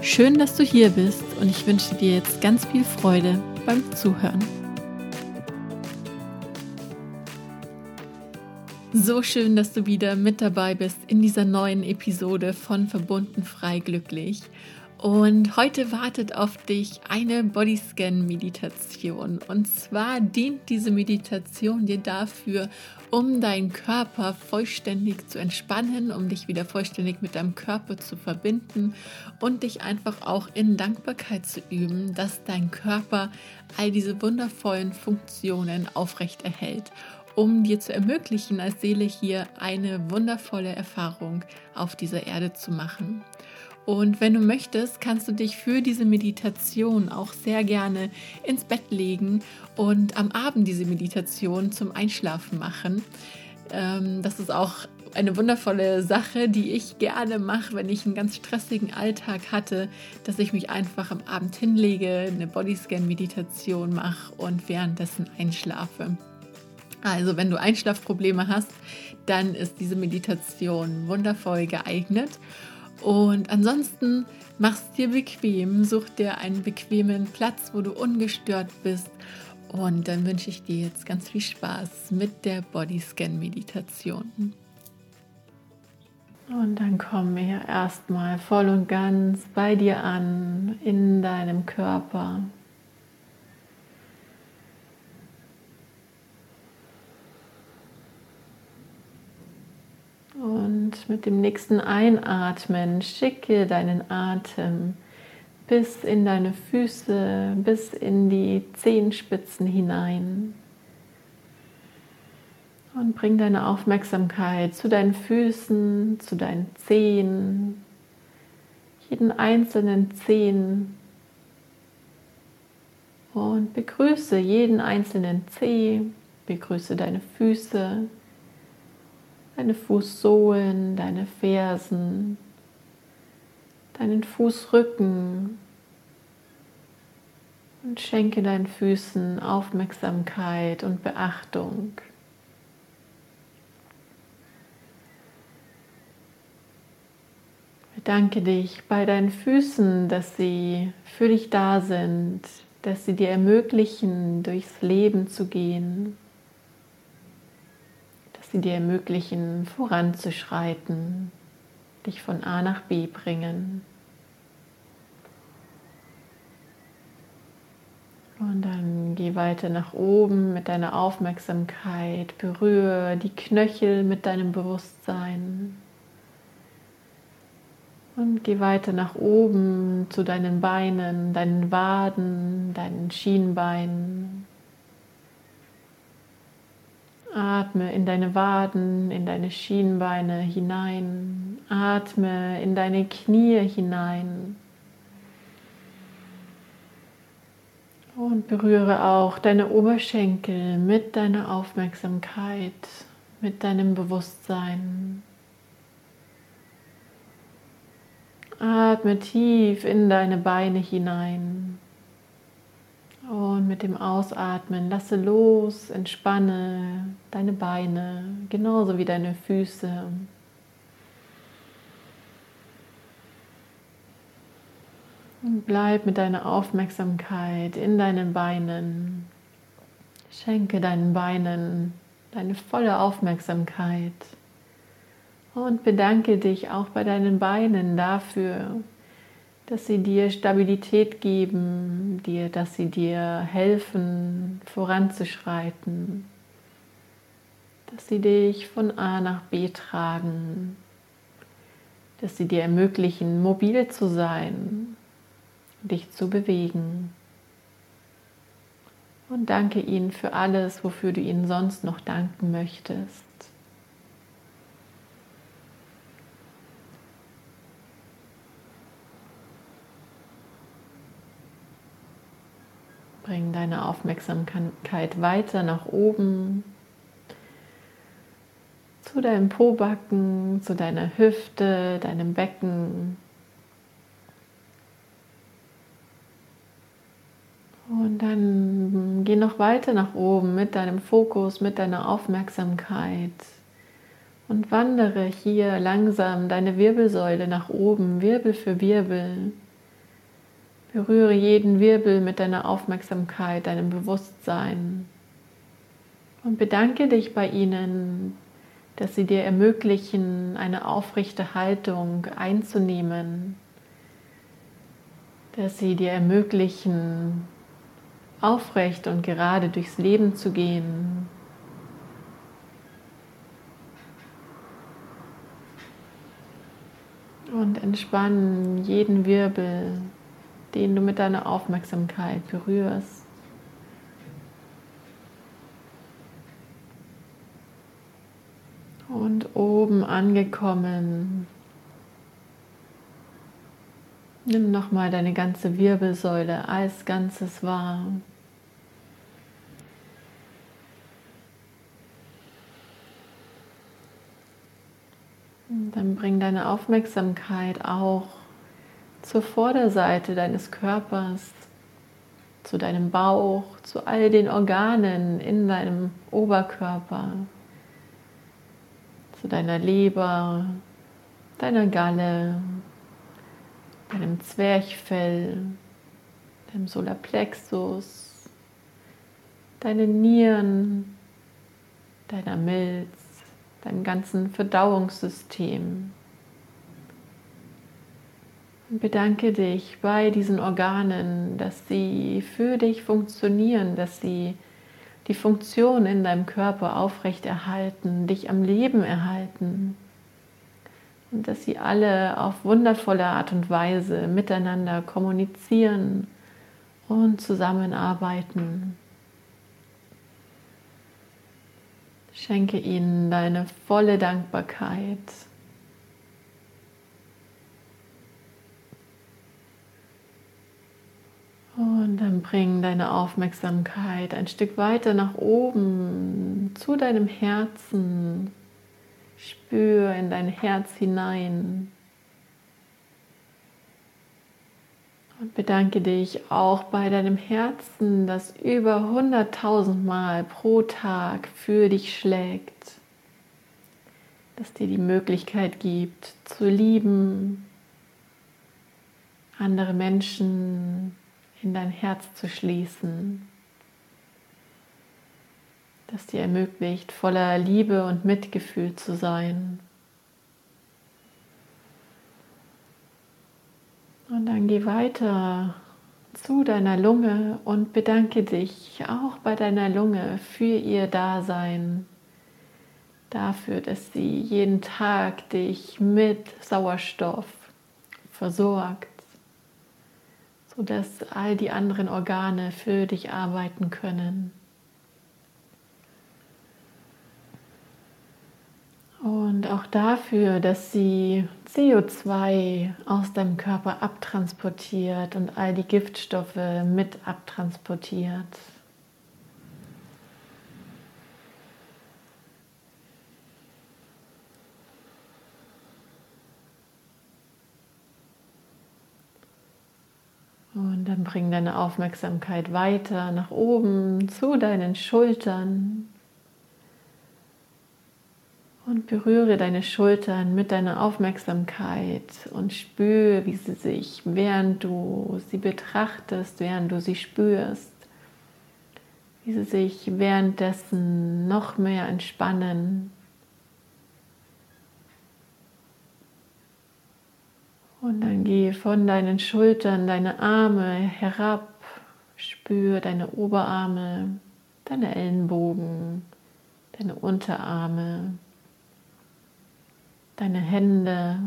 Schön, dass du hier bist und ich wünsche dir jetzt ganz viel Freude beim Zuhören. So schön, dass du wieder mit dabei bist in dieser neuen Episode von Verbunden frei glücklich. Und heute wartet auf dich eine Bodyscan-Meditation. Und zwar dient diese Meditation dir dafür, um deinen Körper vollständig zu entspannen, um dich wieder vollständig mit deinem Körper zu verbinden und dich einfach auch in Dankbarkeit zu üben, dass dein Körper all diese wundervollen Funktionen aufrecht erhält um dir zu ermöglichen, als Seele hier eine wundervolle Erfahrung auf dieser Erde zu machen. Und wenn du möchtest, kannst du dich für diese Meditation auch sehr gerne ins Bett legen und am Abend diese Meditation zum Einschlafen machen. Ähm, das ist auch eine wundervolle Sache, die ich gerne mache, wenn ich einen ganz stressigen Alltag hatte, dass ich mich einfach am Abend hinlege, eine Bodyscan-Meditation mache und währenddessen einschlafe. Also wenn du Einschlafprobleme hast, dann ist diese Meditation wundervoll geeignet. Und ansonsten mach's dir bequem, such dir einen bequemen Platz, wo du ungestört bist. Und dann wünsche ich dir jetzt ganz viel Spaß mit der Bodyscan-Meditation. Und dann komm wir erstmal voll und ganz bei dir an, in deinem Körper. Und mit dem nächsten Einatmen schicke deinen Atem bis in deine Füße, bis in die Zehenspitzen hinein. Und bring deine Aufmerksamkeit zu deinen Füßen, zu deinen Zehen, jeden einzelnen Zehen. Und begrüße jeden einzelnen Zeh, begrüße deine Füße, deine Fußsohlen, deine Fersen, deinen Fußrücken und schenke deinen Füßen Aufmerksamkeit und Beachtung. Bedanke dich bei deinen Füßen, dass sie für dich da sind, dass sie dir ermöglichen, durchs Leben zu gehen sie dir ermöglichen, voranzuschreiten, dich von A nach B bringen. Und dann geh weiter nach oben mit deiner Aufmerksamkeit, berühre die Knöchel mit deinem Bewusstsein. Und geh weiter nach oben zu deinen Beinen, deinen Waden, deinen Schienbeinen. Atme in deine Waden, in deine Schienbeine hinein. Atme in deine Knie hinein. Und berühre auch deine Oberschenkel mit deiner Aufmerksamkeit, mit deinem Bewusstsein. Atme tief in deine Beine hinein. Und mit dem Ausatmen lasse los, entspanne deine Beine, genauso wie deine Füße. Und bleib mit deiner Aufmerksamkeit in deinen Beinen. Schenke deinen Beinen deine volle Aufmerksamkeit. Und bedanke dich auch bei deinen Beinen dafür, dass sie dir Stabilität geben, dir, dass sie dir helfen, voranzuschreiten, dass sie dich von A nach B tragen, dass sie dir ermöglichen, mobil zu sein, dich zu bewegen. Und danke ihnen für alles, wofür du ihnen sonst noch danken möchtest. Bring deine Aufmerksamkeit weiter nach oben zu deinem Pobacken, zu deiner Hüfte, deinem Becken. Und dann geh noch weiter nach oben mit deinem Fokus, mit deiner Aufmerksamkeit und wandere hier langsam deine Wirbelsäule nach oben, Wirbel für Wirbel. Berühre jeden Wirbel mit deiner Aufmerksamkeit, deinem Bewusstsein. Und bedanke dich bei ihnen, dass sie dir ermöglichen, eine aufrechte Haltung einzunehmen, dass sie dir ermöglichen, aufrecht und gerade durchs Leben zu gehen. Und entspannen jeden Wirbel, den du mit deiner Aufmerksamkeit berührst. Und oben angekommen, nimm nochmal deine ganze Wirbelsäule als Ganzes wahr. Dann bring deine Aufmerksamkeit auch zur Vorderseite deines Körpers, zu deinem Bauch, zu all den Organen in deinem Oberkörper zu deiner Leber, deiner Galle, deinem Zwerchfell, deinem Solarplexus, deinen Nieren, deiner Milz, deinem ganzen Verdauungssystem. Bedanke dich bei diesen Organen, dass sie für dich funktionieren, dass sie die Funktion in deinem Körper aufrechterhalten, dich am Leben erhalten und dass sie alle auf wundervolle Art und Weise miteinander kommunizieren und zusammenarbeiten. Schenke ihnen deine volle Dankbarkeit. Und dann bring deine Aufmerksamkeit ein Stück weiter nach oben zu deinem Herzen. Spür in dein Herz hinein. Und bedanke dich auch bei deinem Herzen, das über 100.000 Mal pro Tag für dich schlägt. Das dir die Möglichkeit gibt, zu lieben, andere Menschen in dein Herz zu schließen, das dir ermöglicht, voller Liebe und Mitgefühl zu sein. Und dann geh weiter zu deiner Lunge und bedanke dich auch bei deiner Lunge für ihr Dasein, dafür, dass sie jeden Tag dich mit Sauerstoff versorgt sodass all die anderen Organe für dich arbeiten können. Und auch dafür, dass sie CO2 aus deinem Körper abtransportiert und all die Giftstoffe mit abtransportiert. Dann bring deine Aufmerksamkeit weiter nach oben zu deinen Schultern. Und berühre deine Schultern mit deiner Aufmerksamkeit und spüre, wie sie sich, während du sie betrachtest, während du sie spürst, wie sie sich währenddessen noch mehr entspannen Und dann gehe von deinen Schultern, deine Arme herab, spüre deine Oberarme, deine Ellenbogen, deine Unterarme, deine Hände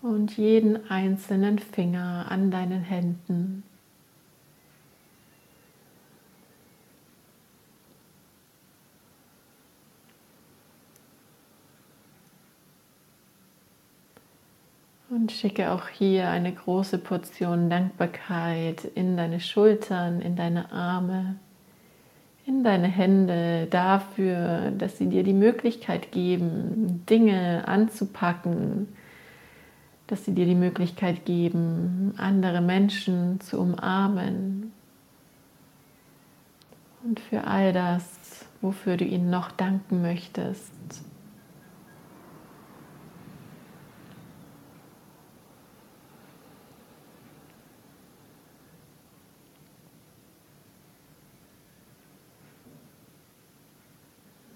und jeden einzelnen Finger an deinen Händen. Schicke auch hier eine große Portion Dankbarkeit in deine Schultern, in deine Arme, in deine Hände dafür, dass sie dir die Möglichkeit geben, Dinge anzupacken, dass sie dir die Möglichkeit geben, andere Menschen zu umarmen. Und für all das, wofür du ihnen noch danken möchtest.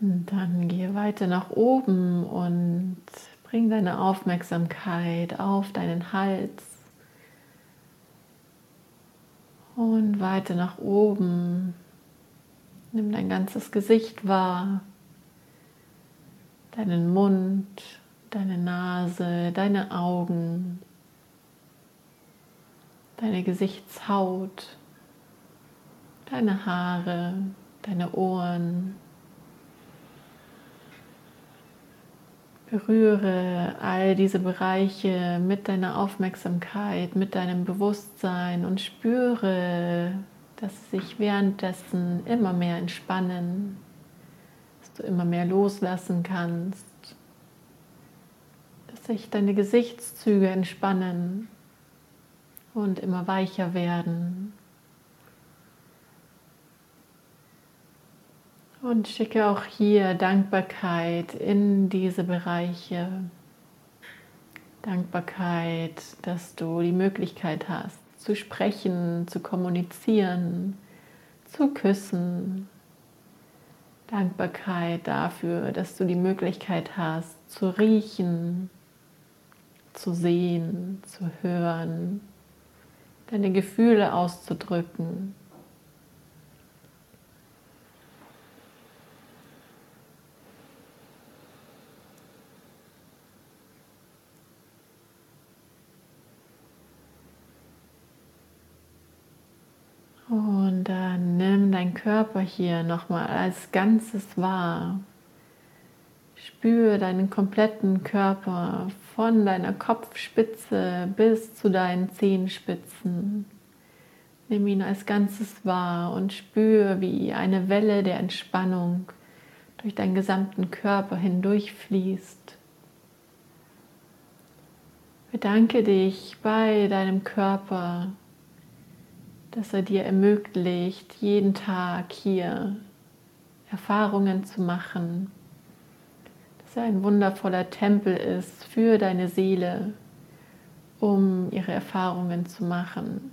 Dann gehe weiter nach oben und bring deine Aufmerksamkeit auf deinen Hals und weiter nach oben. Nimm dein ganzes Gesicht wahr, deinen Mund, deine Nase, deine Augen, deine Gesichtshaut, deine Haare, deine Ohren. Berühre all diese Bereiche mit deiner Aufmerksamkeit, mit deinem Bewusstsein und spüre, dass sie sich währenddessen immer mehr entspannen, dass du immer mehr loslassen kannst, dass sich deine Gesichtszüge entspannen und immer weicher werden. Und schicke auch hier Dankbarkeit in diese Bereiche. Dankbarkeit, dass du die Möglichkeit hast, zu sprechen, zu kommunizieren, zu küssen. Dankbarkeit dafür, dass du die Möglichkeit hast, zu riechen, zu sehen, zu hören, deine Gefühle auszudrücken. Und dann nimm deinen Körper hier nochmal als Ganzes wahr. Spüre deinen kompletten Körper von deiner Kopfspitze bis zu deinen Zehenspitzen. Nimm ihn als Ganzes wahr und spüre, wie eine Welle der Entspannung durch deinen gesamten Körper hindurchfließt. Bedanke dich bei deinem Körper dass er dir ermöglicht, jeden Tag hier Erfahrungen zu machen, dass er ein wundervoller Tempel ist für deine Seele, um ihre Erfahrungen zu machen.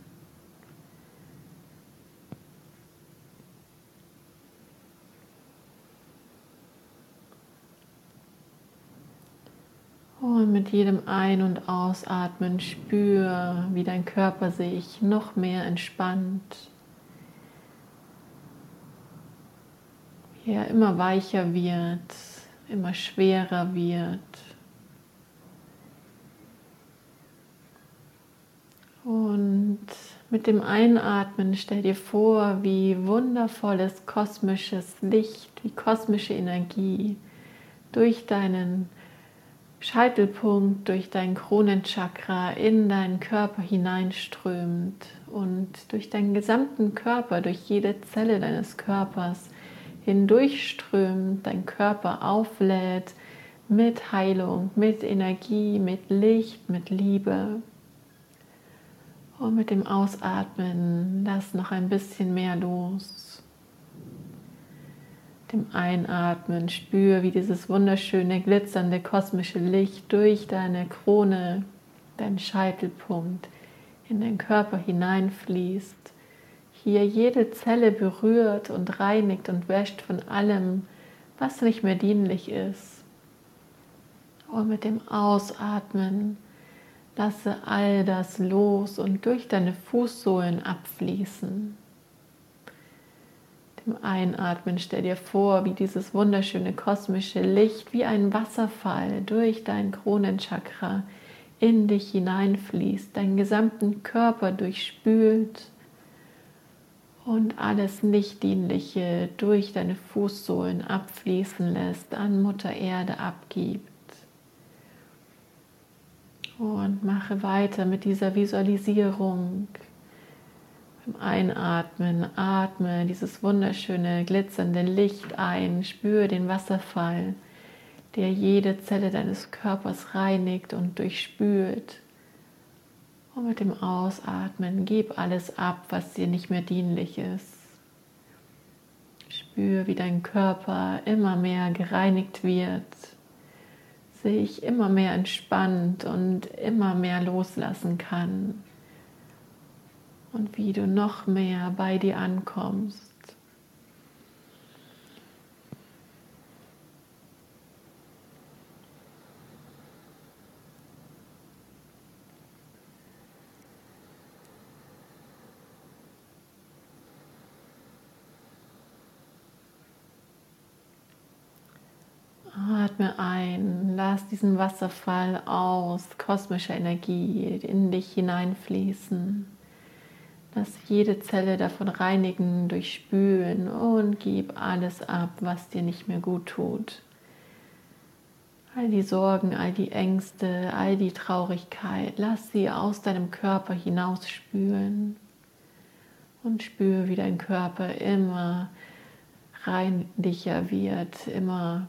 Und mit jedem Ein- und Ausatmen spür, wie dein Körper sich noch mehr entspannt. Wie er immer weicher wird, immer schwerer wird. Und mit dem Einatmen stell dir vor, wie wundervolles kosmisches Licht, wie kosmische Energie durch deinen Scheitelpunkt durch dein Kronenchakra in deinen Körper hineinströmt und durch deinen gesamten Körper, durch jede Zelle deines Körpers hindurchströmt, dein Körper auflädt mit Heilung, mit Energie, mit Licht, mit Liebe. Und mit dem Ausatmen lass noch ein bisschen mehr los dem Einatmen spür, wie dieses wunderschöne, glitzernde kosmische Licht durch deine Krone, deinen Scheitelpunkt in den Körper hineinfließt. Hier jede Zelle berührt und reinigt und wäscht von allem, was nicht mehr dienlich ist. Und mit dem Ausatmen lasse all das los und durch deine Fußsohlen abfließen dem Einatmen stell dir vor, wie dieses wunderschöne kosmische Licht wie ein Wasserfall durch dein Kronenchakra in dich hineinfließt, deinen gesamten Körper durchspült und alles Nichtdienliche durch deine Fußsohlen abfließen lässt, an Mutter Erde abgibt. Und mache weiter mit dieser Visualisierung. Einatmen, atme dieses wunderschöne, glitzernde Licht ein, spüre den Wasserfall, der jede Zelle deines Körpers reinigt und durchspült. Und mit dem Ausatmen gib alles ab, was dir nicht mehr dienlich ist. Spür, wie dein Körper immer mehr gereinigt wird, sich immer mehr entspannt und immer mehr loslassen kann. Und wie du noch mehr bei dir ankommst. Atme ein, lass diesen Wasserfall aus kosmischer Energie in dich hineinfließen. Lass jede Zelle davon reinigen, durchspülen und gib alles ab, was dir nicht mehr gut tut. All die Sorgen, all die Ängste, all die Traurigkeit, lass sie aus deinem Körper hinausspülen und spüre, wie dein Körper immer reinlicher wird, immer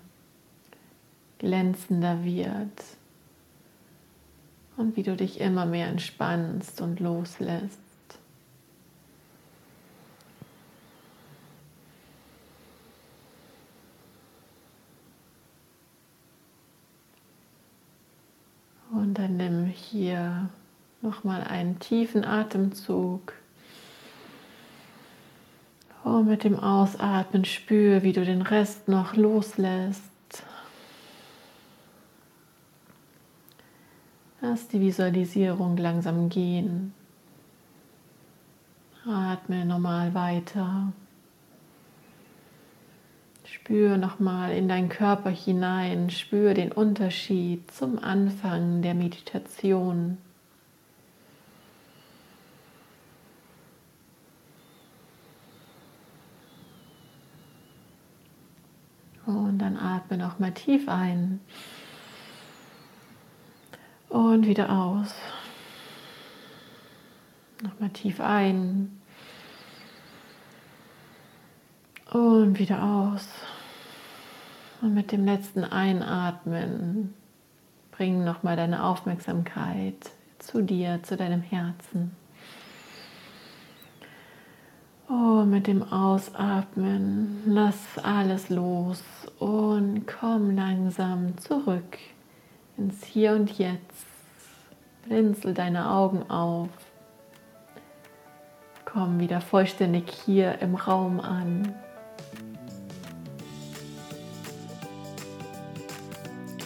glänzender wird und wie du dich immer mehr entspannst und loslässt. Und dann nimm hier nochmal einen tiefen Atemzug. Und mit dem Ausatmen spüre, wie du den Rest noch loslässt. Lass die Visualisierung langsam gehen. Atme normal weiter. Spür nochmal in deinen Körper hinein, spür den Unterschied zum Anfang der Meditation. Und dann atme nochmal tief ein. Und wieder aus. Nochmal tief ein. Und wieder aus. Und mit dem letzten Einatmen bring nochmal deine Aufmerksamkeit zu dir, zu deinem Herzen. Oh, mit dem Ausatmen lass alles los und komm langsam zurück ins Hier und Jetzt. Blinzel deine Augen auf. Komm wieder vollständig hier im Raum an.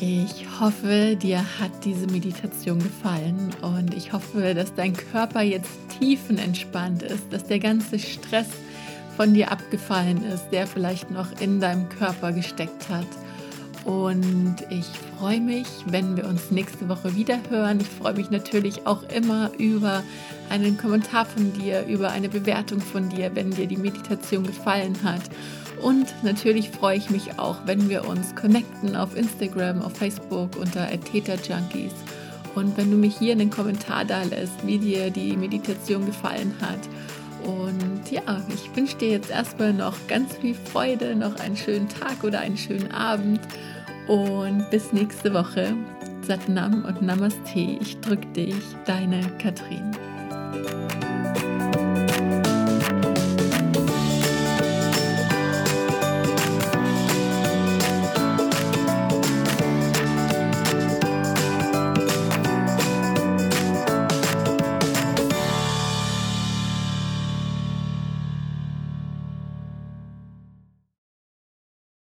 Ich hoffe, dir hat diese Meditation gefallen und ich hoffe, dass dein Körper jetzt tiefenentspannt ist, dass der ganze Stress von dir abgefallen ist, der vielleicht noch in deinem Körper gesteckt hat. Und ich freue mich, wenn wir uns nächste Woche wieder hören. Ich freue mich natürlich auch immer über einen Kommentar von dir, über eine Bewertung von dir, wenn dir die Meditation gefallen hat. Und natürlich freue ich mich auch, wenn wir uns connecten auf Instagram, auf Facebook unter Theta Junkies. Und wenn du mich hier einen Kommentar da lässt, wie dir die Meditation gefallen hat. Und ja, ich wünsche dir jetzt erstmal noch ganz viel Freude, noch einen schönen Tag oder einen schönen Abend und bis nächste Woche. Satnam und Namaste. Ich drück dich, deine Katrin.